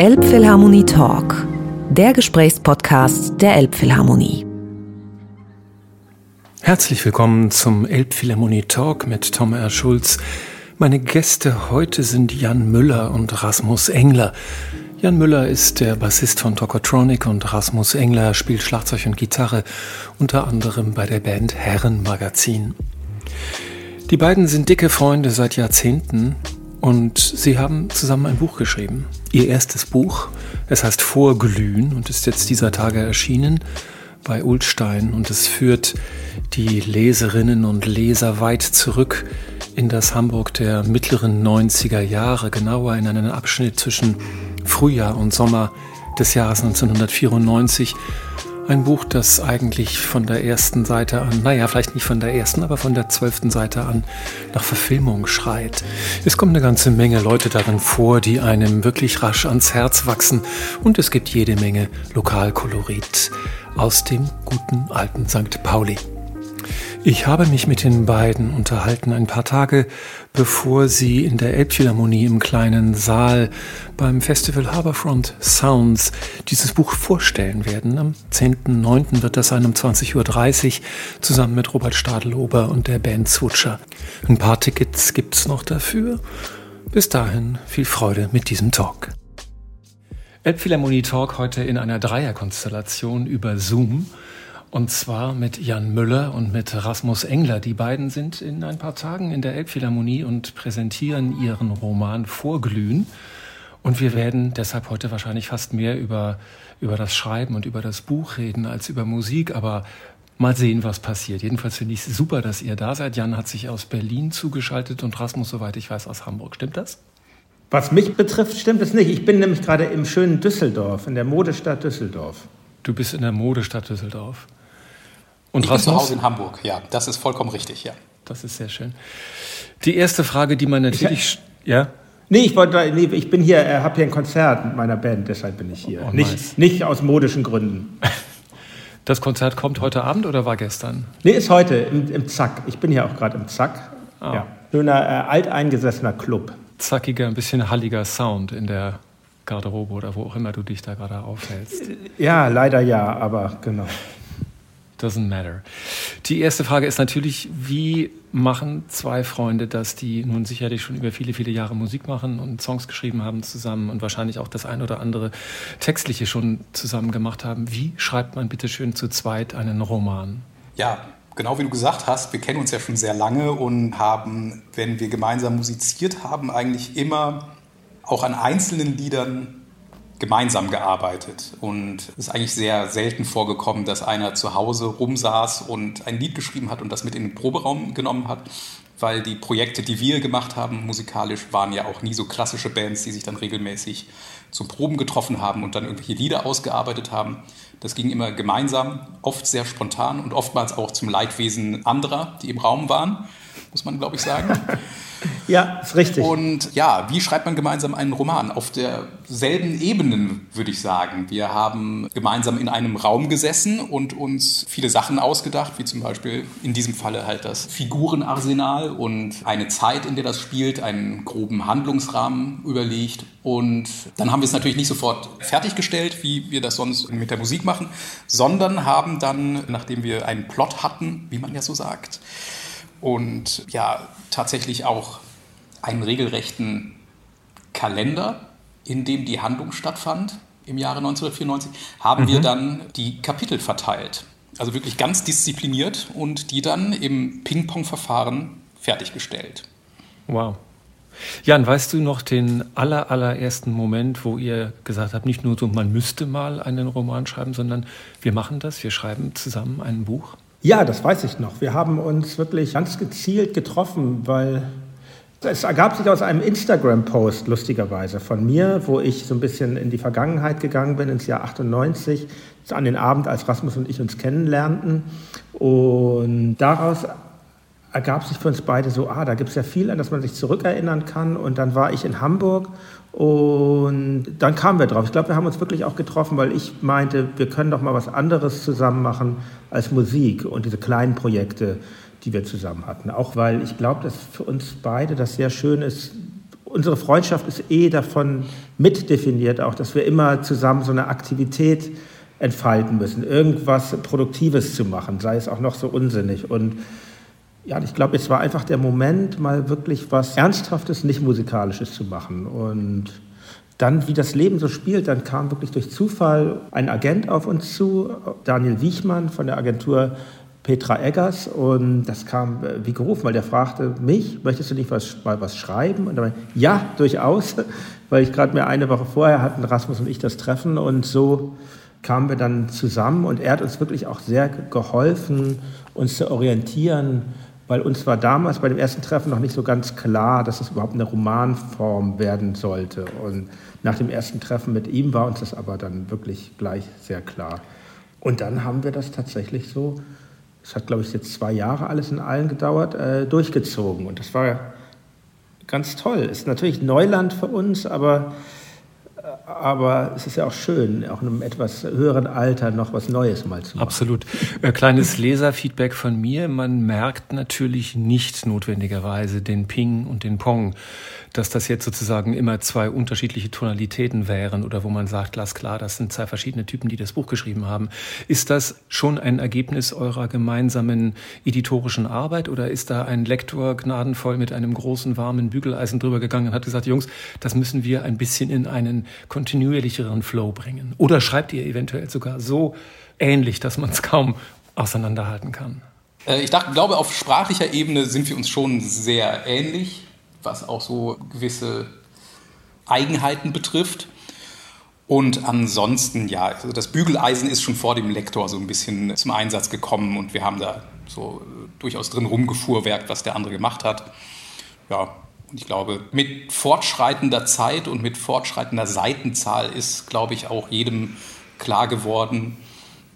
Elbphilharmonie Talk, der Gesprächspodcast der Elbphilharmonie. Herzlich willkommen zum Elbphilharmonie Talk mit Tom R. Schulz. Meine Gäste heute sind Jan Müller und Rasmus Engler. Jan Müller ist der Bassist von Tokotronic und Rasmus Engler spielt Schlagzeug und Gitarre, unter anderem bei der Band Herrenmagazin. Die beiden sind dicke Freunde seit Jahrzehnten und sie haben zusammen ein Buch geschrieben. Ihr erstes Buch, es heißt Vorglühen und ist jetzt dieser Tage erschienen bei Ulstein und es führt die Leserinnen und Leser weit zurück in das Hamburg der mittleren 90er Jahre, genauer in einen Abschnitt zwischen Frühjahr und Sommer des Jahres 1994. Ein Buch, das eigentlich von der ersten Seite an, naja, vielleicht nicht von der ersten, aber von der zwölften Seite an nach Verfilmung schreit. Es kommt eine ganze Menge Leute darin vor, die einem wirklich rasch ans Herz wachsen und es gibt jede Menge Lokalkolorit aus dem guten alten St. Pauli. Ich habe mich mit den beiden unterhalten ein paar Tage, bevor sie in der Elbphilharmonie im kleinen Saal beim Festival Harbourfront Sounds dieses Buch vorstellen werden. Am 10.9. wird das sein um 20.30 Uhr zusammen mit Robert Stadelober und der Band Zwutscher. Ein paar Tickets gibt's noch dafür. Bis dahin viel Freude mit diesem Talk. Elbphilharmonie Talk heute in einer Dreierkonstellation über Zoom. Und zwar mit Jan Müller und mit Rasmus Engler. Die beiden sind in ein paar Tagen in der Elbphilharmonie und präsentieren ihren Roman Vorglühen. Und wir werden deshalb heute wahrscheinlich fast mehr über, über das Schreiben und über das Buch reden als über Musik. Aber mal sehen, was passiert. Jedenfalls finde ich es super, dass ihr da seid. Jan hat sich aus Berlin zugeschaltet und Rasmus, soweit ich weiß, aus Hamburg. Stimmt das? Was mich betrifft, stimmt es nicht. Ich bin nämlich gerade im schönen Düsseldorf, in der Modestadt Düsseldorf. Du bist in der Modestadt Düsseldorf. Und ich Rasmus? bin zu Hause in Hamburg, ja. Das ist vollkommen richtig, ja. Das ist sehr schön. Die erste Frage, die man natürlich. Ich, ja? Nee, ich, wollte, nee, ich bin hier, äh, habe hier ein Konzert mit meiner Band, deshalb bin ich hier. Oh, nicht, nice. nicht aus modischen Gründen. Das Konzert kommt heute Abend oder war gestern? Nee, ist heute im, im Zack. Ich bin hier auch gerade im Zack. Ah. Ja. Schöner, äh, alteingesessener Club. Zackiger, ein bisschen halliger Sound in der Garderobe oder wo auch immer du dich da gerade aufhältst. Ja, leider ja, aber genau. Doesn't matter. Die erste Frage ist natürlich, wie machen zwei Freunde das, die nun sicherlich schon über viele, viele Jahre Musik machen und Songs geschrieben haben zusammen und wahrscheinlich auch das ein oder andere Textliche schon zusammen gemacht haben. Wie schreibt man bitte schön zu zweit einen Roman? Ja, genau wie du gesagt hast, wir kennen uns ja schon sehr lange und haben, wenn wir gemeinsam musiziert haben, eigentlich immer auch an einzelnen Liedern gemeinsam gearbeitet. Und es ist eigentlich sehr selten vorgekommen, dass einer zu Hause rumsaß und ein Lied geschrieben hat und das mit in den Proberaum genommen hat, weil die Projekte, die wir gemacht haben, musikalisch, waren ja auch nie so klassische Bands, die sich dann regelmäßig zum Proben getroffen haben und dann irgendwelche Lieder ausgearbeitet haben. Das ging immer gemeinsam, oft sehr spontan und oftmals auch zum Leidwesen anderer, die im Raum waren, muss man, glaube ich, sagen. Ja, ist richtig. Und ja, wie schreibt man gemeinsam einen Roman? Auf derselben Ebene, würde ich sagen. Wir haben gemeinsam in einem Raum gesessen und uns viele Sachen ausgedacht, wie zum Beispiel in diesem Falle halt das Figurenarsenal und eine Zeit, in der das spielt, einen groben Handlungsrahmen überlegt. Und dann haben wir es natürlich nicht sofort fertiggestellt, wie wir das sonst mit der Musik machen, sondern haben dann, nachdem wir einen Plot hatten, wie man ja so sagt, und ja, tatsächlich auch einen regelrechten Kalender, in dem die Handlung stattfand im Jahre 1994, haben mhm. wir dann die Kapitel verteilt. Also wirklich ganz diszipliniert und die dann im Ping-Pong-Verfahren fertiggestellt. Wow. Jan, weißt du noch den aller, allerersten Moment, wo ihr gesagt habt, nicht nur so, man müsste mal einen Roman schreiben, sondern wir machen das, wir schreiben zusammen ein Buch? Ja, das weiß ich noch. Wir haben uns wirklich ganz gezielt getroffen, weil es ergab sich aus einem Instagram-Post, lustigerweise, von mir, wo ich so ein bisschen in die Vergangenheit gegangen bin, ins Jahr 98, an den Abend, als Rasmus und ich uns kennenlernten. Und daraus ergab sich für uns beide so, ah, da gibt es ja viel, an das man sich zurückerinnern kann. Und dann war ich in Hamburg und dann kamen wir drauf. Ich glaube, wir haben uns wirklich auch getroffen, weil ich meinte, wir können doch mal was anderes zusammen machen als Musik und diese kleinen Projekte, die wir zusammen hatten. Auch weil ich glaube, dass für uns beide das sehr schön ist, unsere Freundschaft ist eh davon mitdefiniert, auch dass wir immer zusammen so eine Aktivität entfalten müssen, irgendwas Produktives zu machen, sei es auch noch so unsinnig. Und ja, ich glaube, es war einfach der Moment, mal wirklich was Ernsthaftes, nicht Musikalisches zu machen. Und dann, wie das Leben so spielt, dann kam wirklich durch Zufall ein Agent auf uns zu, Daniel Wiechmann von der Agentur Petra Eggers. Und das kam äh, wie gerufen, weil der fragte mich, möchtest du nicht was, mal was schreiben? Und dann, ja, durchaus, weil ich gerade mir eine Woche vorher hatten Rasmus und ich das Treffen. Und so kamen wir dann zusammen und er hat uns wirklich auch sehr geholfen, uns zu orientieren, weil uns war damals bei dem ersten Treffen noch nicht so ganz klar, dass es überhaupt eine Romanform werden sollte. Und nach dem ersten Treffen mit ihm war uns das aber dann wirklich gleich sehr klar. Und dann haben wir das tatsächlich so, es hat glaube ich jetzt zwei Jahre alles in allen gedauert, äh, durchgezogen. Und das war ganz toll. Ist natürlich Neuland für uns, aber aber es ist ja auch schön, auch in einem etwas höheren Alter noch was Neues mal zu machen. Absolut. Äh, kleines Leserfeedback von mir. Man merkt natürlich nicht notwendigerweise den Ping und den Pong dass das jetzt sozusagen immer zwei unterschiedliche Tonalitäten wären oder wo man sagt, glasklar, das sind zwei verschiedene Typen, die das Buch geschrieben haben. Ist das schon ein Ergebnis eurer gemeinsamen editorischen Arbeit oder ist da ein Lektor gnadenvoll mit einem großen warmen Bügeleisen drüber gegangen und hat gesagt, Jungs, das müssen wir ein bisschen in einen kontinuierlicheren Flow bringen? Oder schreibt ihr eventuell sogar so ähnlich, dass man es kaum auseinanderhalten kann? Äh, ich dachte, glaube, auf sprachlicher Ebene sind wir uns schon sehr ähnlich was auch so gewisse Eigenheiten betrifft. Und ansonsten, ja, also das Bügeleisen ist schon vor dem Lektor so ein bisschen zum Einsatz gekommen und wir haben da so durchaus drin rumgefuhrwerkt, was der andere gemacht hat. Ja, und ich glaube, mit fortschreitender Zeit und mit fortschreitender Seitenzahl ist, glaube ich, auch jedem klar geworden,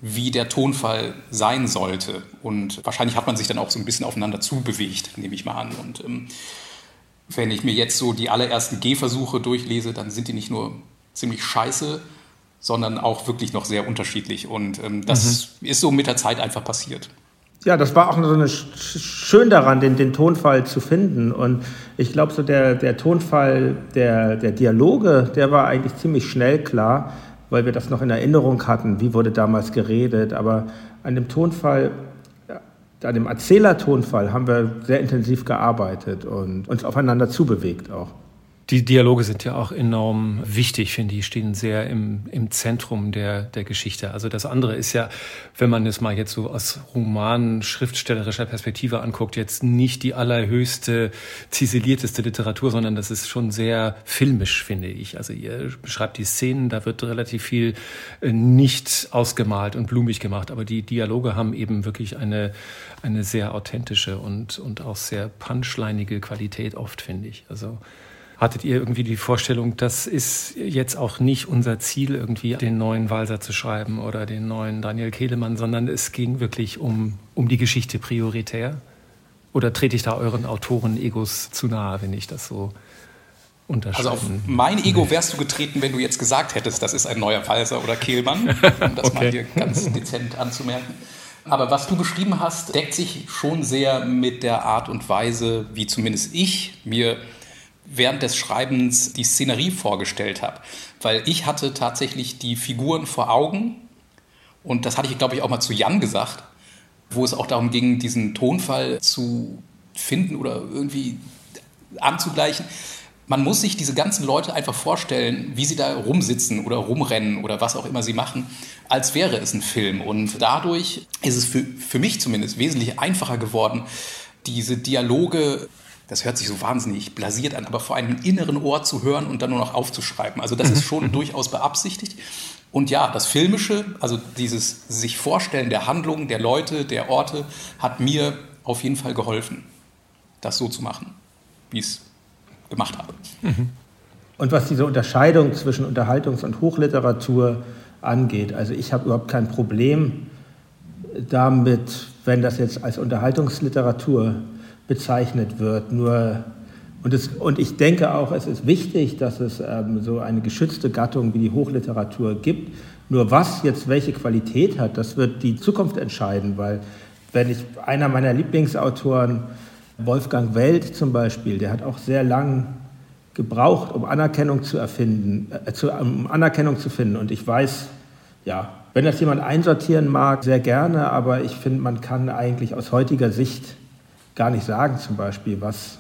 wie der Tonfall sein sollte. Und wahrscheinlich hat man sich dann auch so ein bisschen aufeinander zubewegt, nehme ich mal an. Und ähm, wenn ich mir jetzt so die allerersten Gehversuche durchlese, dann sind die nicht nur ziemlich scheiße, sondern auch wirklich noch sehr unterschiedlich. Und ähm, das mhm. ist so mit der Zeit einfach passiert. Ja, das war auch so eine schön daran, den, den Tonfall zu finden. Und ich glaube, so der, der Tonfall der, der Dialoge, der war eigentlich ziemlich schnell klar, weil wir das noch in Erinnerung hatten, wie wurde damals geredet. Aber an dem Tonfall an dem Erzählertonfall haben wir sehr intensiv gearbeitet und uns aufeinander zubewegt auch. Die Dialoge sind ja auch enorm wichtig, finde ich, stehen sehr im, im Zentrum der, der Geschichte. Also das andere ist ja, wenn man es mal jetzt so aus roman schriftstellerischer Perspektive anguckt, jetzt nicht die allerhöchste, ziselierteste Literatur, sondern das ist schon sehr filmisch, finde ich. Also ihr beschreibt die Szenen, da wird relativ viel äh, nicht ausgemalt und blumig gemacht, aber die Dialoge haben eben wirklich eine, eine sehr authentische und, und auch sehr punchlinige Qualität oft, finde ich. Also Hattet ihr irgendwie die Vorstellung, das ist jetzt auch nicht unser Ziel, irgendwie den neuen Walser zu schreiben oder den neuen Daniel Kehlemann, sondern es ging wirklich um, um die Geschichte prioritär? Oder trete ich da euren Autoren-Egos zu nahe, wenn ich das so unterscheiden. Also auf mein Ego wärst du getreten, wenn du jetzt gesagt hättest, das ist ein neuer Walser oder Kehlmann, um das okay. mal hier ganz dezent anzumerken. Aber was du beschrieben hast, deckt sich schon sehr mit der Art und Weise, wie zumindest ich mir während des Schreibens die Szenerie vorgestellt habe. Weil ich hatte tatsächlich die Figuren vor Augen und das hatte ich, glaube ich, auch mal zu Jan gesagt, wo es auch darum ging, diesen Tonfall zu finden oder irgendwie anzugleichen. Man muss sich diese ganzen Leute einfach vorstellen, wie sie da rumsitzen oder rumrennen oder was auch immer sie machen, als wäre es ein Film. Und dadurch ist es für, für mich zumindest wesentlich einfacher geworden, diese Dialoge das hört sich so wahnsinnig blasiert an, aber vor einem inneren Ohr zu hören und dann nur noch aufzuschreiben. Also das ist schon durchaus beabsichtigt. Und ja, das Filmische, also dieses sich Vorstellen der Handlungen, der Leute, der Orte, hat mir auf jeden Fall geholfen, das so zu machen, wie ich es gemacht habe. Mhm. Und was diese Unterscheidung zwischen Unterhaltungs- und Hochliteratur angeht, also ich habe überhaupt kein Problem damit, wenn das jetzt als Unterhaltungsliteratur bezeichnet wird. Nur, und, es, und ich denke auch, es ist wichtig, dass es ähm, so eine geschützte Gattung wie die Hochliteratur gibt. Nur was jetzt welche Qualität hat, das wird die Zukunft entscheiden, weil wenn ich einer meiner Lieblingsautoren, Wolfgang Welt zum Beispiel, der hat auch sehr lang gebraucht, um Anerkennung zu erfinden, äh, zu, um Anerkennung zu finden. Und ich weiß, ja, wenn das jemand einsortieren mag, sehr gerne, aber ich finde, man kann eigentlich aus heutiger Sicht gar nicht sagen, zum Beispiel, was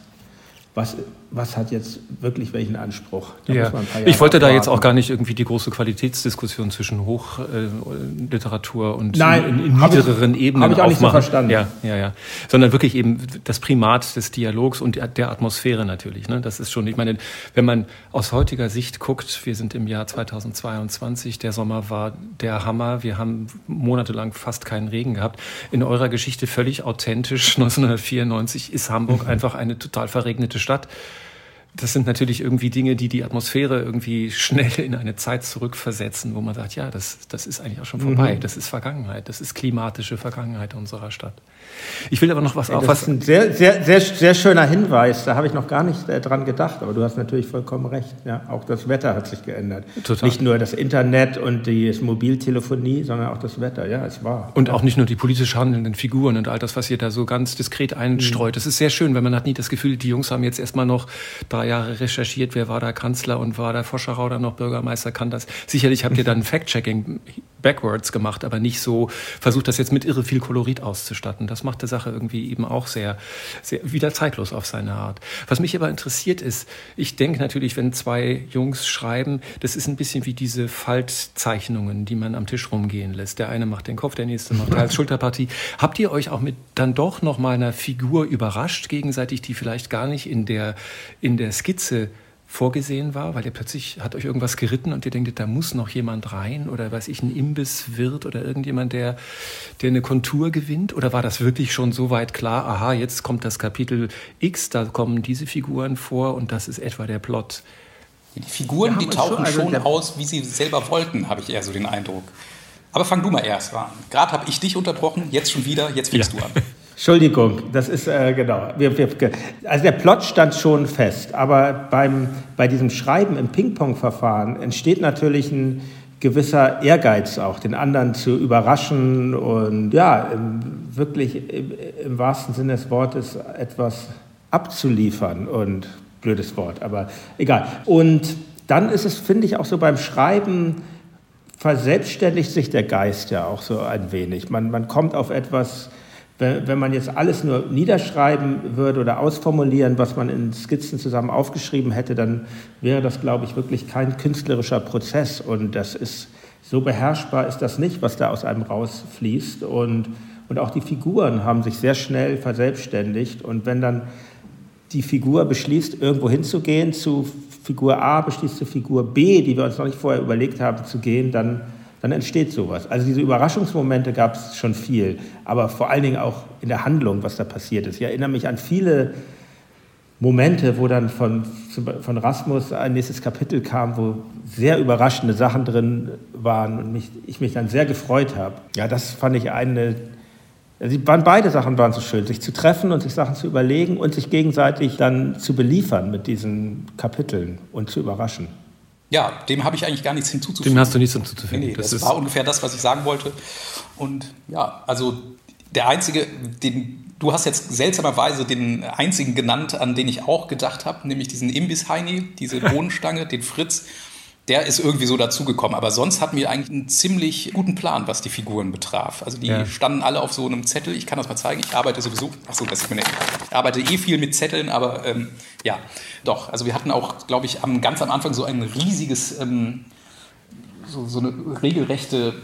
was, was hat jetzt wirklich welchen Anspruch? Ja. ich wollte da jetzt auch gar nicht irgendwie die große Qualitätsdiskussion zwischen Hochliteratur äh, und Nein, in, in niedrigeren ich, Ebenen Habe ich auch nicht so verstanden. Ja, ja, ja. Sondern wirklich eben das Primat des Dialogs und der Atmosphäre natürlich. Ne? Das ist schon, ich meine, wenn man aus heutiger Sicht guckt, wir sind im Jahr 2022, der Sommer war der Hammer, wir haben monatelang fast keinen Regen gehabt. In eurer Geschichte völlig authentisch, 1994 ist Hamburg einfach eine total verregnete Stadt. Das sind natürlich irgendwie Dinge, die die Atmosphäre irgendwie schnell in eine Zeit zurückversetzen, wo man sagt, ja, das, das ist eigentlich auch schon vorbei. Mhm. Das ist Vergangenheit. Das ist klimatische Vergangenheit unserer Stadt. Ich will aber noch was auf. Das ist ein sehr, sehr, sehr, sehr schöner Hinweis. Da habe ich noch gar nicht äh, dran gedacht. Aber du hast natürlich vollkommen recht. Ja, auch das Wetter hat sich geändert. Total. Nicht nur das Internet und die Mobiltelefonie, sondern auch das Wetter. Ja, es war. Und auch nicht nur die politisch handelnden Figuren und all das, was ihr da so ganz diskret einstreut. Mhm. Das ist sehr schön, wenn man hat nie das Gefühl, die Jungs haben jetzt erstmal noch drei Jahre recherchiert, wer war da Kanzler und war der Foscherau dann noch Bürgermeister, kann das. Sicherlich habt ihr dann Fact-Checking backwards gemacht, aber nicht so versucht, das jetzt mit irre viel Kolorit auszustatten. Das macht der Sache irgendwie eben auch sehr, sehr wieder zeitlos auf seine Art. Was mich aber interessiert ist, ich denke natürlich, wenn zwei Jungs schreiben, das ist ein bisschen wie diese Faltzeichnungen, die man am Tisch rumgehen lässt. Der eine macht den Kopf, der nächste macht als Schulterpartie. Habt ihr euch auch mit dann doch noch mal einer Figur überrascht gegenseitig, die vielleicht gar nicht in der, in der Skizze vorgesehen war, weil ihr plötzlich hat euch irgendwas geritten und ihr denkt, da muss noch jemand rein oder weiß ich, ein Imbisswirt oder irgendjemand, der, der eine Kontur gewinnt? Oder war das wirklich schon so weit klar, aha, jetzt kommt das Kapitel X, da kommen diese Figuren vor und das ist etwa der Plot? Die Figuren, die tauchen schon, also aus, wie sie selber wollten, habe ich eher so den Eindruck. Aber fang du mal erst an. Gerade habe ich dich unterbrochen, jetzt schon wieder, jetzt fängst ja. du an. Entschuldigung, das ist äh, genau. Wir, wir, also der Plot stand schon fest, aber beim, bei diesem Schreiben im Ping-Pong-Verfahren entsteht natürlich ein gewisser Ehrgeiz auch, den anderen zu überraschen und ja, wirklich im, im wahrsten Sinne des Wortes etwas abzuliefern und blödes Wort, aber egal. Und dann ist es, finde ich, auch so beim Schreiben verselbstständigt sich der Geist ja auch so ein wenig. Man, man kommt auf etwas wenn man jetzt alles nur niederschreiben würde oder ausformulieren, was man in Skizzen zusammen aufgeschrieben hätte, dann wäre das, glaube ich, wirklich kein künstlerischer Prozess. Und das ist so beherrschbar ist das nicht, was da aus einem rausfließt. Und, und auch die Figuren haben sich sehr schnell verselbstständigt. Und wenn dann die Figur beschließt, irgendwo hinzugehen, zu Figur A beschließt zu Figur B, die wir uns noch nicht vorher überlegt haben zu gehen, dann dann entsteht sowas. Also diese Überraschungsmomente gab es schon viel, aber vor allen Dingen auch in der Handlung, was da passiert ist. Ich erinnere mich an viele Momente, wo dann von, von Rasmus ein nächstes Kapitel kam, wo sehr überraschende Sachen drin waren und mich, ich mich dann sehr gefreut habe. Ja, das fand ich eine, also waren beide Sachen waren so schön, sich zu treffen und sich Sachen zu überlegen und sich gegenseitig dann zu beliefern mit diesen Kapiteln und zu überraschen. Ja, dem habe ich eigentlich gar nichts hinzuzufügen. Dem hast du nichts hinzuzufügen. Nee, nee, das, das war ungefähr das, was ich sagen wollte. Und ja, also der einzige, den du hast jetzt seltsamerweise den einzigen genannt, an den ich auch gedacht habe, nämlich diesen Imbiss-Heini, diese Bohnenstange, den Fritz der ist irgendwie so dazugekommen. Aber sonst hatten wir eigentlich einen ziemlich guten Plan, was die Figuren betraf. Also die ja. standen alle auf so einem Zettel. Ich kann das mal zeigen. Ich arbeite sowieso. Achso, das ist mir nicht. Ich arbeite eh viel mit Zetteln, aber ähm, ja, doch. Also wir hatten auch, glaube ich, am, ganz am Anfang so ein riesiges, ähm, so, so eine regelrechte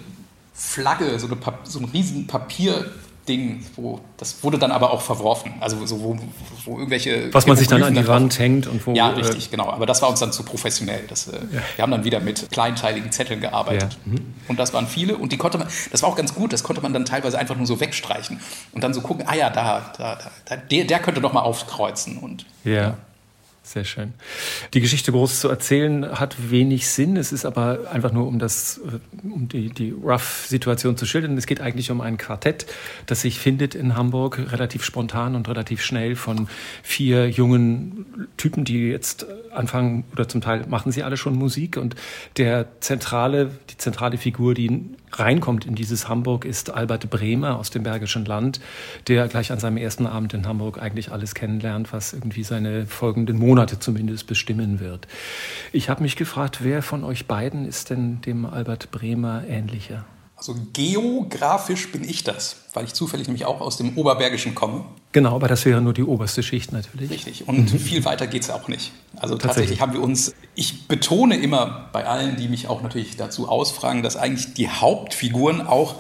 Flagge, so, eine, so ein riesen Papier Ding, wo das wurde dann aber auch verworfen. Also so, wo, wo irgendwelche. Was man sich dann an die Wand hängt und wo. Ja, äh, richtig, genau. Aber das war uns dann zu professionell. Das, äh, ja. Wir haben dann wieder mit kleinteiligen Zetteln gearbeitet. Ja. Mhm. Und das waren viele. Und die konnte man, das war auch ganz gut, das konnte man dann teilweise einfach nur so wegstreichen. Und dann so gucken, ah ja, da, da, da der, der könnte doch mal aufkreuzen. Und, ja. Sehr schön. Die Geschichte groß zu erzählen hat wenig Sinn. Es ist aber einfach nur, um, das, äh, um die, die Rough-Situation zu schildern. Es geht eigentlich um ein Quartett, das sich findet in Hamburg, relativ spontan und relativ schnell von vier jungen Typen, die jetzt anfangen, oder zum Teil machen sie alle schon Musik. Und der zentrale, die zentrale Figur, die reinkommt in dieses Hamburg, ist Albert Bremer aus dem Bergischen Land, der gleich an seinem ersten Abend in Hamburg eigentlich alles kennenlernt, was irgendwie seine folgenden Monate Monate zumindest bestimmen wird. Ich habe mich gefragt, wer von euch beiden ist denn dem Albert Bremer ähnlicher? Also geografisch bin ich das, weil ich zufällig nämlich auch aus dem Oberbergischen komme. Genau, aber das wäre nur die oberste Schicht natürlich. Richtig. Und mhm. viel weiter geht es auch nicht. Also tatsächlich haben wir uns, ich betone immer bei allen, die mich auch natürlich dazu ausfragen, dass eigentlich die Hauptfiguren auch,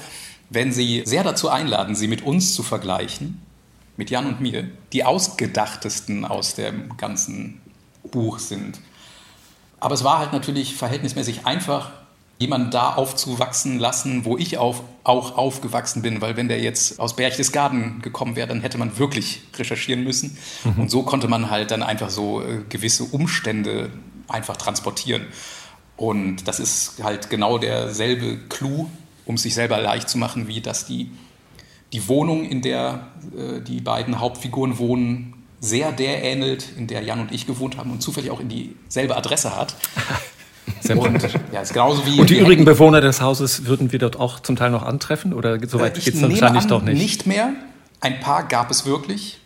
wenn sie sehr dazu einladen, sie mit uns zu vergleichen, mit Jan und mir, die ausgedachtesten aus dem ganzen Buch sind. Aber es war halt natürlich verhältnismäßig einfach, jemanden da aufzuwachsen lassen, wo ich auf, auch aufgewachsen bin, weil wenn der jetzt aus Berchtesgaden gekommen wäre, dann hätte man wirklich recherchieren müssen. Mhm. Und so konnte man halt dann einfach so äh, gewisse Umstände einfach transportieren. Und das ist halt genau derselbe Clou, um es sich selber leicht zu machen, wie dass die, die Wohnung, in der äh, die beiden Hauptfiguren wohnen, sehr der ähnelt, in der Jan und ich gewohnt haben und zufällig auch in dieselbe Adresse hat. Sehr und, ja, ist genauso wie und die übrigen Bewohner des Hauses würden wir dort auch zum Teil noch antreffen oder soweit äh, geht es wahrscheinlich doch nicht? Nicht mehr. Ein paar gab es wirklich.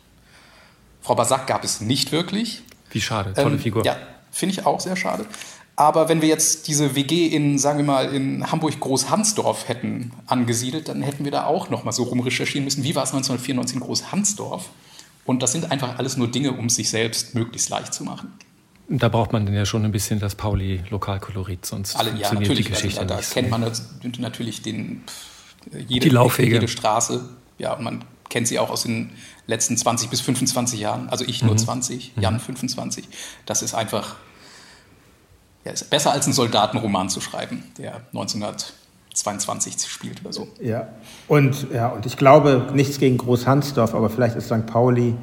Frau Basak gab es nicht wirklich. Wie schade, tolle ähm, Figur. Ja, finde ich auch sehr schade. Aber wenn wir jetzt diese WG in, sagen wir mal, in Hamburg-Großhansdorf hätten angesiedelt, dann hätten wir da auch noch mal so rumrecherchieren müssen, wie war es 1994 in Großhansdorf. Und das sind einfach alles nur Dinge, um sich selbst möglichst leicht zu machen. Da braucht man dann ja schon ein bisschen das Pauli-Lokalkolorit, sonst Alle, ja, funktioniert die Geschichte also, da, da nicht. Da kennt man natürlich den, jede, die Laufwege. jede Straße. Ja, man kennt sie auch aus den letzten 20 bis 25 Jahren. Also ich nur mhm. 20, Jan 25. Das ist einfach ja, ist besser als einen Soldatenroman zu schreiben, der 1922 spielt oder so. Ja, und, ja, und ich glaube, nichts gegen Großhansdorf, aber vielleicht ist St. Pauli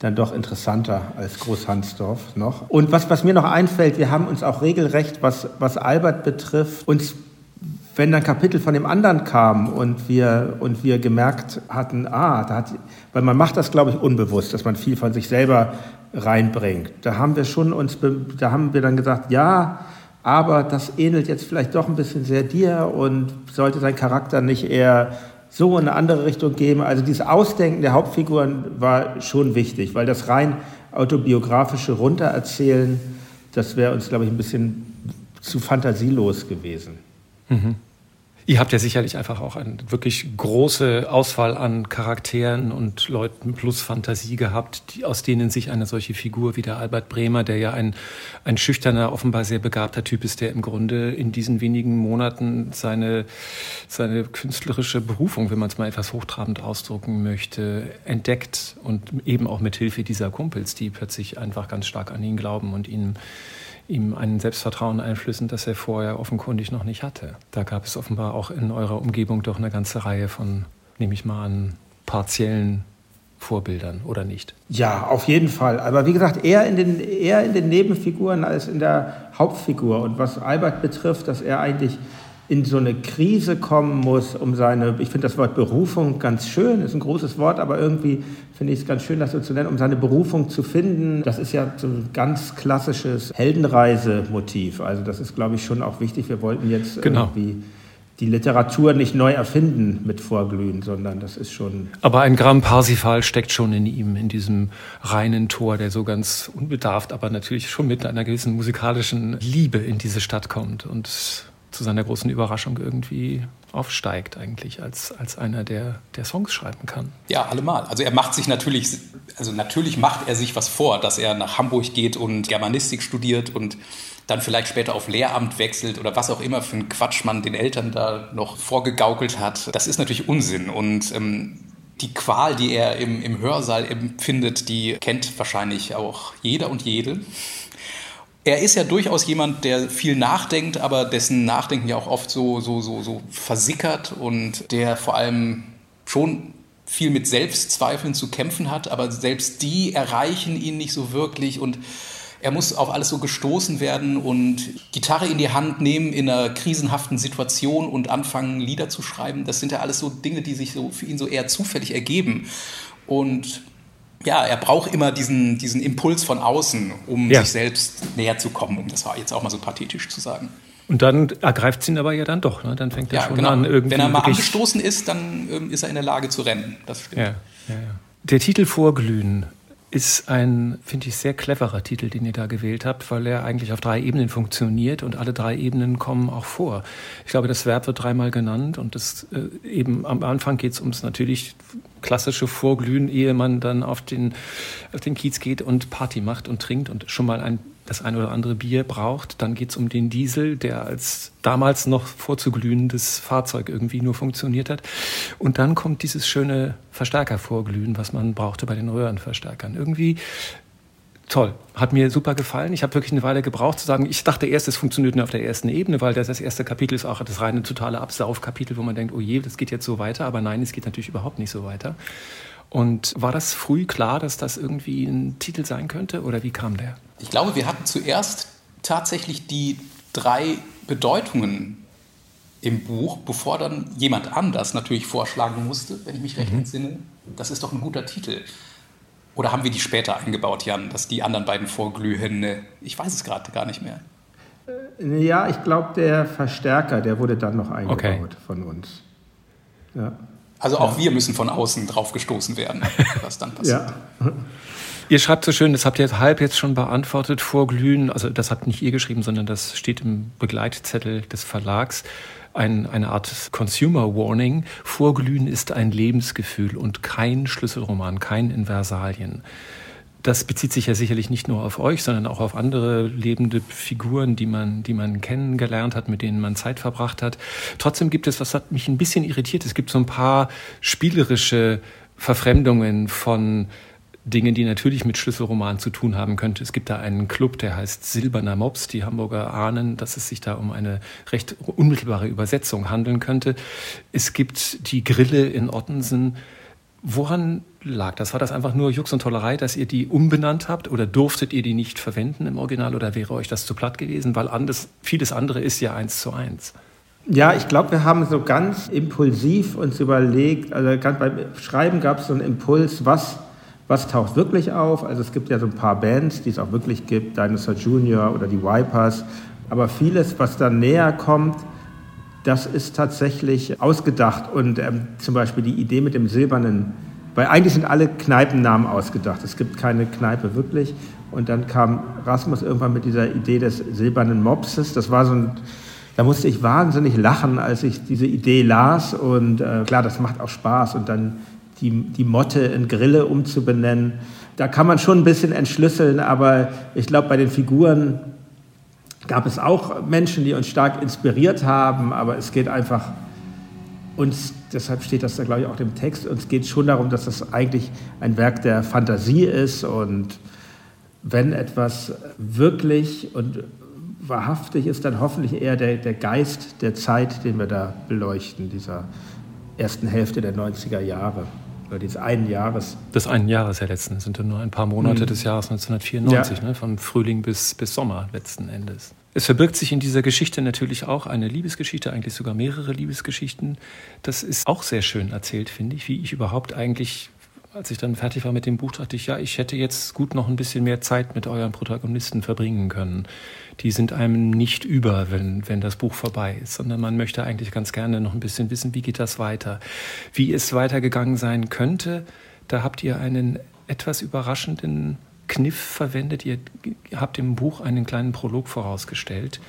dann doch interessanter als Großhansdorf noch. Und was, was mir noch einfällt, wir haben uns auch regelrecht, was, was Albert betrifft, uns, wenn dann Kapitel von dem anderen kamen und wir, und wir gemerkt hatten, ah, da hat, weil man macht das, glaube ich, unbewusst, dass man viel von sich selber reinbringt. Da haben wir schon uns, da haben wir dann gesagt, ja, aber das ähnelt jetzt vielleicht doch ein bisschen sehr dir und sollte dein Charakter nicht eher so in eine andere Richtung geben. Also dieses Ausdenken der Hauptfiguren war schon wichtig, weil das rein autobiografische Runtererzählen, das wäre uns, glaube ich, ein bisschen zu fantasielos gewesen. Mhm. Ihr habt ja sicherlich einfach auch eine wirklich große Auswahl an Charakteren und Leuten plus Fantasie gehabt, die, aus denen sich eine solche Figur wie der Albert Bremer, der ja ein, ein schüchterner, offenbar sehr begabter Typ ist, der im Grunde in diesen wenigen Monaten seine, seine künstlerische Berufung, wenn man es mal etwas hochtrabend ausdrucken möchte, entdeckt und eben auch mit Hilfe dieser Kumpels, die plötzlich einfach ganz stark an ihn glauben und ihn ihm ein Selbstvertrauen einflößen, das er vorher offenkundig noch nicht hatte. Da gab es offenbar auch in eurer Umgebung doch eine ganze Reihe von, nehme ich mal an, partiellen Vorbildern, oder nicht? Ja, auf jeden Fall. Aber wie gesagt, eher in den, eher in den Nebenfiguren als in der Hauptfigur. Und was Albert betrifft, dass er eigentlich in so eine Krise kommen muss, um seine, ich finde das Wort Berufung ganz schön, ist ein großes Wort, aber irgendwie finde ich es ganz schön, das so zu nennen, um seine Berufung zu finden. Das ist ja so ein ganz klassisches Heldenreisemotiv. Also das ist, glaube ich, schon auch wichtig. Wir wollten jetzt genau. irgendwie die Literatur nicht neu erfinden mit Vorglühen, sondern das ist schon. Aber ein Gramm Parsifal steckt schon in ihm, in diesem reinen Tor, der so ganz unbedarft, aber natürlich schon mit einer gewissen musikalischen Liebe in diese Stadt kommt und zu seiner großen Überraschung irgendwie aufsteigt eigentlich als, als einer, der, der Songs schreiben kann. Ja, allemal. Also er macht sich natürlich, also natürlich macht er sich was vor, dass er nach Hamburg geht und Germanistik studiert und dann vielleicht später auf Lehramt wechselt oder was auch immer für ein Quatsch man den Eltern da noch vorgegaukelt hat. Das ist natürlich Unsinn und ähm, die Qual, die er im, im Hörsaal empfindet, die kennt wahrscheinlich auch jeder und jede er ist ja durchaus jemand, der viel nachdenkt, aber dessen Nachdenken ja auch oft so, so, so, so versickert und der vor allem schon viel mit Selbstzweifeln zu kämpfen hat, aber selbst die erreichen ihn nicht so wirklich und er muss auf alles so gestoßen werden und Gitarre in die Hand nehmen in einer krisenhaften Situation und anfangen, Lieder zu schreiben. Das sind ja alles so Dinge, die sich so für ihn so eher zufällig ergeben. Und ja, er braucht immer diesen, diesen Impuls von außen, um ja. sich selbst näher zu kommen, um das war jetzt auch mal so pathetisch zu sagen. Und dann ergreift es ihn aber ja dann doch. Ne? Dann fängt er ja, schon genau. an irgendwie. Wenn er mal angestoßen ist, dann ähm, ist er in der Lage zu rennen. Das stimmt. Ja, Der Titel Vorglühen ist ein, finde ich, sehr cleverer Titel, den ihr da gewählt habt, weil er eigentlich auf drei Ebenen funktioniert und alle drei Ebenen kommen auch vor. Ich glaube, das Verb wird dreimal genannt und das äh, eben am Anfang geht es ums natürlich klassische Vorglühen, ehe man dann auf den, auf den Kiez geht und Party macht und trinkt und schon mal ein das ein oder andere Bier braucht. Dann geht es um den Diesel, der als damals noch vorzuglühendes Fahrzeug irgendwie nur funktioniert hat. Und dann kommt dieses schöne Verstärkervorglühen, was man brauchte bei den Röhrenverstärkern. Irgendwie toll, hat mir super gefallen. Ich habe wirklich eine Weile gebraucht zu sagen, ich dachte erst, es funktioniert nur auf der ersten Ebene, weil das, das erste Kapitel ist auch das reine totale Absaufkapitel, wo man denkt, oh je, das geht jetzt so weiter. Aber nein, es geht natürlich überhaupt nicht so weiter. Und war das früh klar, dass das irgendwie ein Titel sein könnte oder wie kam der? Ich glaube, wir hatten zuerst tatsächlich die drei Bedeutungen im Buch, bevor dann jemand anders natürlich vorschlagen musste, wenn ich mich recht mhm. entsinne. Das ist doch ein guter Titel. Oder haben wir die später eingebaut, Jan, dass die anderen beiden Vorglühhände, ich weiß es gerade gar nicht mehr. Äh, ja, ich glaube, der Verstärker, der wurde dann noch eingebaut okay. von uns. Ja. Also auch ja. wir müssen von außen drauf gestoßen werden, was dann passiert. ja. Ihr schreibt so schön, das habt ihr jetzt halb jetzt schon beantwortet, Vorglühen, also das habt nicht ihr geschrieben, sondern das steht im Begleitzettel des Verlags, ein, eine Art Consumer Warning. Vorglühen ist ein Lebensgefühl und kein Schlüsselroman, kein Inversalien. Das bezieht sich ja sicherlich nicht nur auf euch, sondern auch auf andere lebende Figuren, die man, die man kennengelernt hat, mit denen man Zeit verbracht hat. Trotzdem gibt es, was hat mich ein bisschen irritiert, es gibt so ein paar spielerische Verfremdungen von Dinge, die natürlich mit Schlüsselroman zu tun haben könnte. Es gibt da einen Club, der heißt Silberner Mops. Die Hamburger ahnen, dass es sich da um eine recht unmittelbare Übersetzung handeln könnte. Es gibt die Grille in Ottensen. Woran lag das? War das einfach nur Jux und Tollerei, dass ihr die umbenannt habt oder durftet ihr die nicht verwenden im Original oder wäre euch das zu platt gewesen? Weil anders, vieles andere ist ja eins zu eins. Ja, ich glaube, wir haben so ganz impulsiv uns überlegt, also beim Schreiben gab es so einen Impuls, was was taucht wirklich auf? Also es gibt ja so ein paar Bands, die es auch wirklich gibt, Dinosaur Junior oder die Wipers. Aber vieles, was dann näher kommt, das ist tatsächlich ausgedacht. Und ähm, zum Beispiel die Idee mit dem silbernen, weil eigentlich sind alle Kneipennamen ausgedacht. Es gibt keine Kneipe wirklich. Und dann kam Rasmus irgendwann mit dieser Idee des silbernen Mopses. Das war so ein, da musste ich wahnsinnig lachen, als ich diese Idee las. Und äh, klar, das macht auch Spaß. Und dann die, die Motte in Grille umzubenennen. Da kann man schon ein bisschen entschlüsseln, aber ich glaube, bei den Figuren gab es auch Menschen, die uns stark inspiriert haben, aber es geht einfach uns, deshalb steht das da glaube ich auch im Text, uns geht schon darum, dass das eigentlich ein Werk der Fantasie ist und wenn etwas wirklich und wahrhaftig ist, dann hoffentlich eher der, der Geist der Zeit, den wir da beleuchten, dieser ersten Hälfte der 90er Jahre oder dieses einen Jahres. Des einen Jahres ja letzten sind ja nur ein paar Monate mhm. des Jahres 1994, ja. ne, von Frühling bis, bis Sommer letzten Endes. Es verbirgt sich in dieser Geschichte natürlich auch eine Liebesgeschichte, eigentlich sogar mehrere Liebesgeschichten. Das ist auch sehr schön erzählt, finde ich, wie ich überhaupt eigentlich als ich dann fertig war mit dem Buch, dachte ich, ja, ich hätte jetzt gut noch ein bisschen mehr Zeit mit euren Protagonisten verbringen können. Die sind einem nicht über, wenn, wenn das Buch vorbei ist, sondern man möchte eigentlich ganz gerne noch ein bisschen wissen, wie geht das weiter. Wie es weitergegangen sein könnte, da habt ihr einen etwas überraschenden Kniff verwendet. Ihr habt im Buch einen kleinen Prolog vorausgestellt,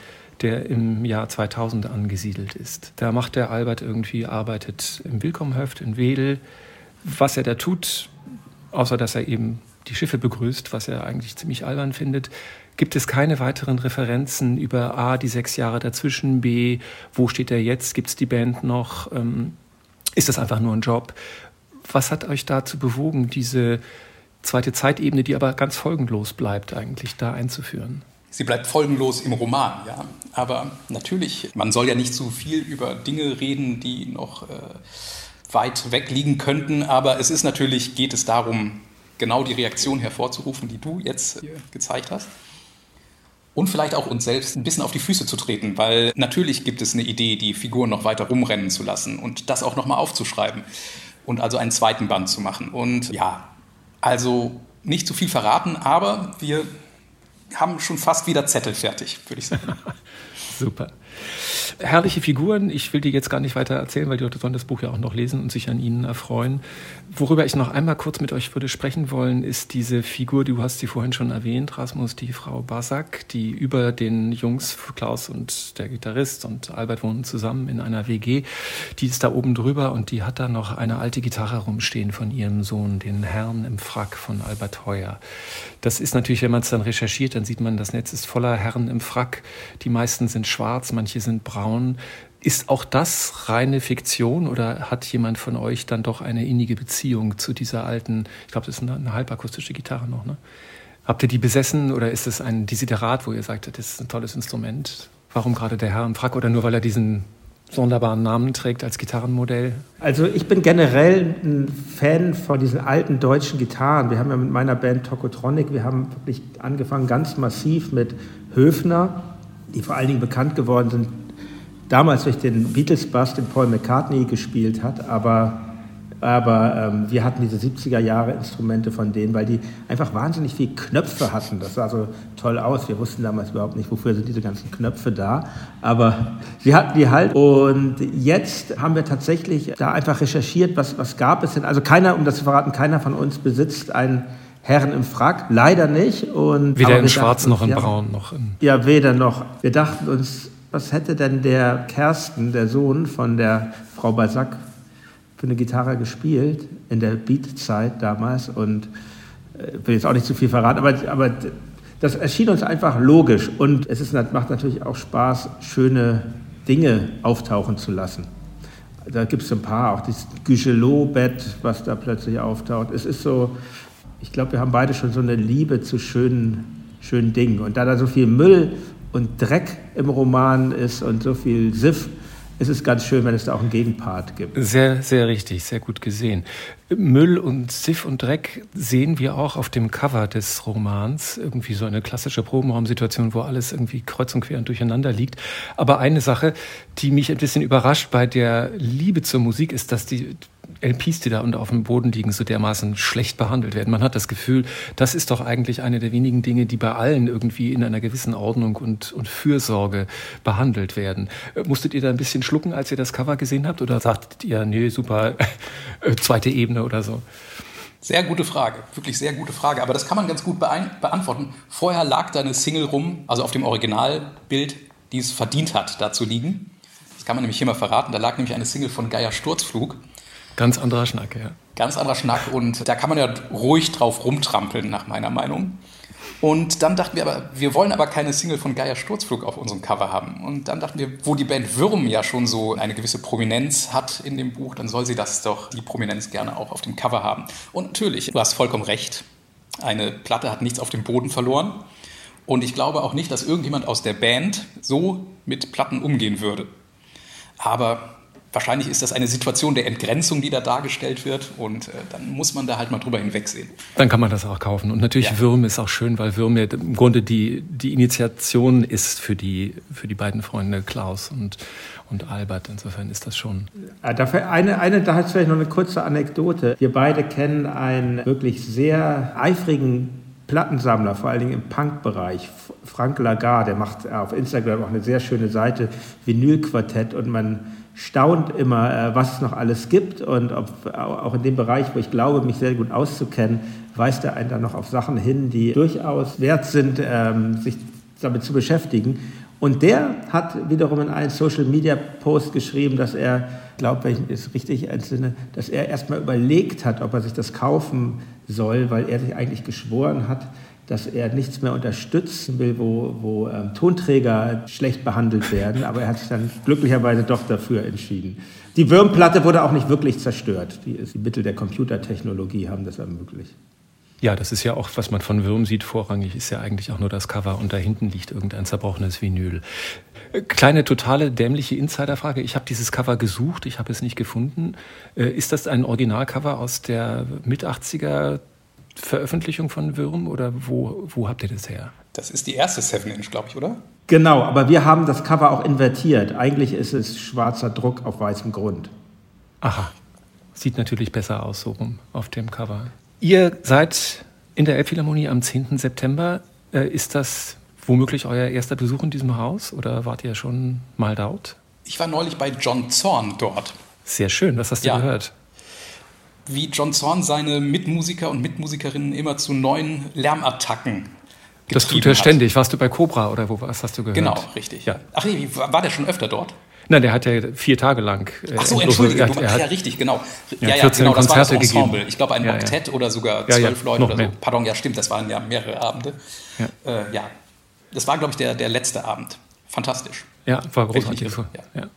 der im Jahr 2000 angesiedelt ist. Da macht der Albert irgendwie, arbeitet im Willkommenhöft in Wedel, was er da tut, außer dass er eben die Schiffe begrüßt, was er eigentlich ziemlich albern findet, gibt es keine weiteren Referenzen über A, die sechs Jahre dazwischen, B, wo steht er jetzt, gibt es die Band noch, ähm, ist das einfach nur ein Job? Was hat euch dazu bewogen, diese zweite Zeitebene, die aber ganz folgenlos bleibt, eigentlich da einzuführen? Sie bleibt folgenlos im Roman, ja. Aber natürlich, man soll ja nicht zu viel über Dinge reden, die noch äh, weit weg liegen könnten. Aber es ist natürlich, geht es darum, genau die Reaktion hervorzurufen, die du jetzt gezeigt hast. Und vielleicht auch uns selbst ein bisschen auf die Füße zu treten, weil natürlich gibt es eine Idee, die Figuren noch weiter rumrennen zu lassen und das auch nochmal aufzuschreiben und also einen zweiten Band zu machen. Und ja, also nicht zu viel verraten, aber wir haben schon fast wieder Zettel fertig, würde ich sagen. Super. Herrliche Figuren. Ich will die jetzt gar nicht weiter erzählen, weil die Leute sollen das Buch ja auch noch lesen und sich an ihnen erfreuen. Worüber ich noch einmal kurz mit euch würde sprechen wollen, ist diese Figur, du hast sie vorhin schon erwähnt, Rasmus, die Frau Basak, die über den Jungs, Klaus und der Gitarrist und Albert wohnen zusammen in einer WG. Die ist da oben drüber und die hat da noch eine alte Gitarre rumstehen von ihrem Sohn, den Herrn im Frack von Albert Heuer. Das ist natürlich, wenn man es dann recherchiert, dann sieht man, das Netz ist voller Herren im Frack. Die meisten sind schwarz, manche sind braun. Ist auch das reine Fiktion oder hat jemand von euch dann doch eine innige Beziehung zu dieser alten, ich glaube, das ist eine, eine halbakustische Gitarre noch, ne? Habt ihr die besessen oder ist es ein Desiderat, wo ihr sagt, das ist ein tolles Instrument? Warum gerade der Herr im Frack oder nur weil er diesen sonderbaren Namen trägt als Gitarrenmodell? Also ich bin generell ein Fan von diesen alten deutschen Gitarren. Wir haben ja mit meiner Band Tokotronic, wir haben wirklich angefangen ganz massiv mit Höfner, die vor allen Dingen bekannt geworden sind, damals durch den Beatles-Bass, den Paul McCartney gespielt hat, aber aber ähm, wir hatten diese 70er Jahre Instrumente von denen, weil die einfach wahnsinnig viele Knöpfe hatten. Das sah so toll aus. Wir wussten damals überhaupt nicht, wofür sind diese ganzen Knöpfe da. Aber sie hatten die halt. Und jetzt haben wir tatsächlich da einfach recherchiert, was, was gab es denn. Also keiner, um das zu verraten, keiner von uns besitzt einen Herren im Frack, leider nicht. Und, weder in Schwarz noch in ja, Braun noch in. Ja, weder noch. Wir dachten uns, was hätte denn der Kersten, der Sohn von der Frau Balzac, für eine Gitarre gespielt in der Beat-Zeit damals und äh, will jetzt auch nicht zu viel verraten, aber, aber das erschien uns einfach logisch und es ist, macht natürlich auch Spaß, schöne Dinge auftauchen zu lassen. Da gibt es ein paar, auch das Gügelot-Bett, was da plötzlich auftaucht. Es ist so, ich glaube, wir haben beide schon so eine Liebe zu schönen, schönen Dingen. Und da da so viel Müll und Dreck im Roman ist und so viel Siff, es ganz schön, wenn es da auch einen Gegenpart gibt. Sehr, sehr richtig, sehr gut gesehen. Müll und Siff und Dreck sehen wir auch auf dem Cover des Romans. Irgendwie so eine klassische Probenraumsituation, wo alles irgendwie kreuz und quer und durcheinander liegt. Aber eine Sache, die mich ein bisschen überrascht bei der Liebe zur Musik, ist, dass die LPs, die da unten auf dem Boden liegen, so dermaßen schlecht behandelt werden. Man hat das Gefühl, das ist doch eigentlich eine der wenigen Dinge, die bei allen irgendwie in einer gewissen Ordnung und, und Fürsorge behandelt werden. Äh, musstet ihr da ein bisschen schlucken, als ihr das Cover gesehen habt? Oder sagtet ihr, nee, super, äh, zweite Ebene oder so? Sehr gute Frage, wirklich sehr gute Frage. Aber das kann man ganz gut beantworten. Vorher lag da eine Single rum, also auf dem Originalbild, die es verdient hat, da zu liegen. Das kann man nämlich hier mal verraten. Da lag nämlich eine Single von Geier Sturzflug. Ganz anderer Schnack, ja. Ganz anderer Schnack und da kann man ja ruhig drauf rumtrampeln, nach meiner Meinung. Und dann dachten wir aber, wir wollen aber keine Single von Geier Sturzflug auf unserem Cover haben. Und dann dachten wir, wo die Band Würm ja schon so eine gewisse Prominenz hat in dem Buch, dann soll sie das doch, die Prominenz gerne auch auf dem Cover haben. Und natürlich, du hast vollkommen recht, eine Platte hat nichts auf dem Boden verloren. Und ich glaube auch nicht, dass irgendjemand aus der Band so mit Platten umgehen würde. Aber wahrscheinlich ist das eine Situation der Entgrenzung, die da dargestellt wird und äh, dann muss man da halt mal drüber hinwegsehen. Dann kann man das auch kaufen. Und natürlich ja. Würm ist auch schön, weil Würm ja im Grunde die, die Initiation ist für die, für die beiden Freunde Klaus und, und Albert. Insofern ist das schon. Dafür eine, eine, da hat vielleicht noch eine kurze Anekdote. Wir beide kennen einen wirklich sehr eifrigen Plattensammler, vor allen Dingen im Punk-Bereich, Frank Lagarde, der macht auf Instagram auch eine sehr schöne Seite, Vinylquartett und man staunt immer, äh, was es noch alles gibt und ob, auch in dem Bereich, wo ich glaube, mich sehr gut auszukennen, weist er einen dann noch auf Sachen hin, die durchaus wert sind, ähm, sich damit zu beschäftigen. Und der hat wiederum in einen Social-Media-Post geschrieben, dass er, glaube wenn ich es richtig entsinne, dass er erstmal überlegt hat, ob er sich das kaufen soll, weil er sich eigentlich geschworen hat, dass er nichts mehr unterstützen will, wo, wo ähm, Tonträger schlecht behandelt werden. Aber er hat sich dann glücklicherweise doch dafür entschieden. Die Würmplatte wurde auch nicht wirklich zerstört. Die, die Mittel der Computertechnologie haben das ermöglicht. Ja, das ist ja auch, was man von Würm sieht, vorrangig ist ja eigentlich auch nur das Cover und da hinten liegt irgendein zerbrochenes Vinyl. Äh, kleine, totale, dämliche Insiderfrage. Ich habe dieses Cover gesucht, ich habe es nicht gefunden. Äh, ist das ein Originalcover aus der Mit-80er Veröffentlichung von Würm oder wo, wo habt ihr das her? Das ist die erste 7-Inch, glaube ich, oder? Genau, aber wir haben das Cover auch invertiert. Eigentlich ist es schwarzer Druck auf weißem Grund. Aha, sieht natürlich besser aus so rum auf dem Cover. Ihr seid in der Elbphilharmonie am 10. September. Äh, ist das womöglich euer erster Besuch in diesem Haus oder wart ihr schon mal dort? Ich war neulich bei John Zorn dort. Sehr schön, was hast du ja. gehört? Wie John Zorn seine Mitmusiker und Mitmusikerinnen immer zu neuen Lärmattacken das tut er ständig. Warst du bei Cobra oder wo was hast du gehört? Genau, richtig. Ja. Ach nee, war der schon öfter dort? Nein, der hat ja vier Tage lang. Äh, Ach so, entschuldige, du, ja, richtig, genau. Ja, ja, ja genau, das Konzerte war das Ensemble. Gegeben. Ich glaube, ein Oktett oder sogar zwölf Leute oder so. Mehr. Pardon, ja, stimmt, das waren ja mehrere Abende. Ja, äh, das war, glaube ich, der, der letzte Abend. Fantastisch. Ja, war großartig. Ja.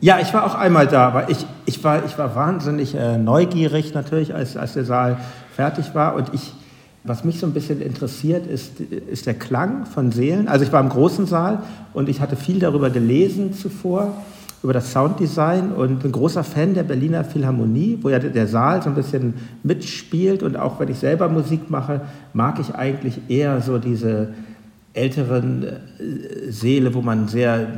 Ja, ich war auch einmal da, aber ich, ich, war, ich war wahnsinnig äh, neugierig natürlich, als, als der Saal fertig war. Und ich, was mich so ein bisschen interessiert, ist, ist der Klang von Seelen. Also ich war im großen Saal und ich hatte viel darüber gelesen zuvor, über das Sounddesign und bin großer Fan der Berliner Philharmonie, wo ja der Saal so ein bisschen mitspielt. Und auch wenn ich selber Musik mache, mag ich eigentlich eher so diese älteren äh, Seele, wo man sehr,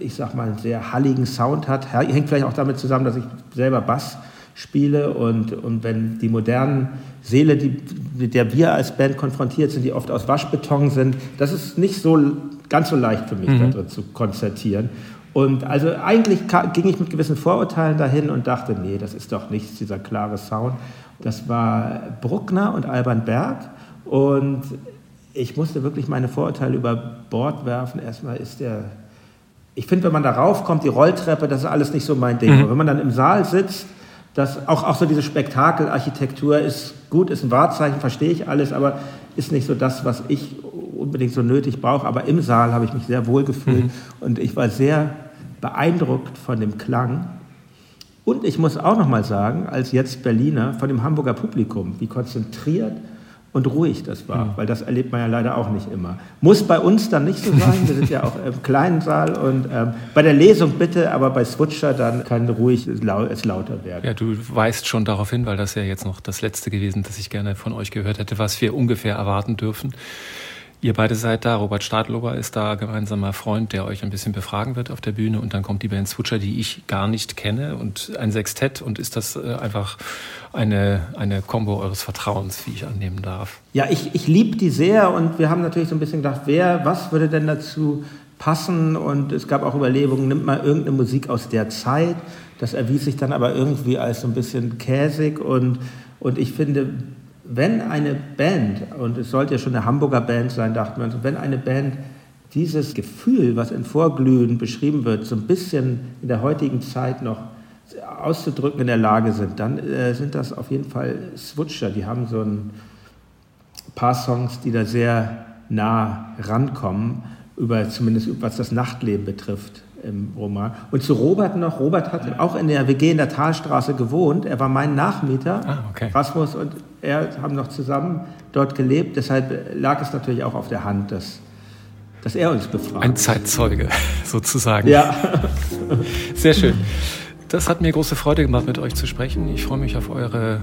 ich sag mal, sehr halligen Sound hat. Hängt vielleicht auch damit zusammen, dass ich selber Bass spiele und, und wenn die modernen Seele, die, mit der wir als Band konfrontiert sind, die oft aus Waschbeton sind, das ist nicht so ganz so leicht für mich, mhm. da drin zu konzertieren. Und also eigentlich ging ich mit gewissen Vorurteilen dahin und dachte, nee, das ist doch nichts, dieser klare Sound. Das war Bruckner und Alban Berg und ich musste wirklich meine Vorurteile über Bord werfen. Erstmal ist der, ich finde, wenn man da raufkommt, die Rolltreppe, das ist alles nicht so mein Ding. Mhm. Wenn man dann im Saal sitzt, das, auch, auch so diese Spektakelarchitektur ist gut, ist ein Wahrzeichen, verstehe ich alles, aber ist nicht so das, was ich unbedingt so nötig brauche. Aber im Saal habe ich mich sehr wohl gefühlt mhm. und ich war sehr beeindruckt von dem Klang. Und ich muss auch noch mal sagen, als jetzt Berliner, von dem Hamburger Publikum, wie konzentriert und ruhig das war, weil das erlebt man ja leider auch nicht immer. Muss bei uns dann nicht so sein, wir sind ja auch im kleinen Saal und ähm, bei der Lesung bitte, aber bei Switcher dann kann ruhig es lauter werden. Ja, du weist schon darauf hin, weil das ja jetzt noch das Letzte gewesen, das ich gerne von euch gehört hätte, was wir ungefähr erwarten dürfen. Ihr beide seid da. Robert Stadlober ist da gemeinsamer Freund, der euch ein bisschen befragen wird auf der Bühne. Und dann kommt die Band Switcher, die ich gar nicht kenne, und ein Sextett. Und ist das äh, einfach eine, eine Combo eures Vertrauens, wie ich annehmen darf? Ja, ich, ich liebe die sehr. Und wir haben natürlich so ein bisschen gedacht, wer, was würde denn dazu passen? Und es gab auch Überlegungen, nimmt mal irgendeine Musik aus der Zeit. Das erwies sich dann aber irgendwie als so ein bisschen käsig. Und, und ich finde, wenn eine Band, und es sollte ja schon eine Hamburger Band sein, dachten wir uns, wenn eine Band dieses Gefühl, was in Vorglühen beschrieben wird, so ein bisschen in der heutigen Zeit noch auszudrücken in der Lage sind, dann äh, sind das auf jeden Fall Switcher. Die haben so ein paar Songs, die da sehr nah rankommen, über, zumindest was das Nachtleben betrifft im Roman. Und zu Robert noch, Robert hat auch in der WG in der Talstraße gewohnt. Er war mein Nachmieter. Ah, okay. Rasmus und er haben noch zusammen dort gelebt. Deshalb lag es natürlich auch auf der Hand, dass, dass er uns befragt. Ein Zeitzeuge sozusagen. Ja. Sehr schön. Das hat mir große Freude gemacht, mit euch zu sprechen. Ich freue mich auf eure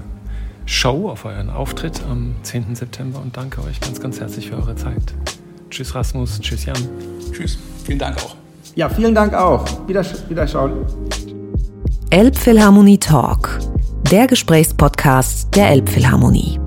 Show, auf euren Auftritt am 10. September und danke euch ganz, ganz herzlich für eure Zeit. Tschüss Rasmus, tschüss Jan. Tschüss, vielen Dank auch. Ja, vielen Dank auch. Wieder, wiederschauen. Elbphilharmonie Talk, der Gesprächspodcast der Elbphilharmonie.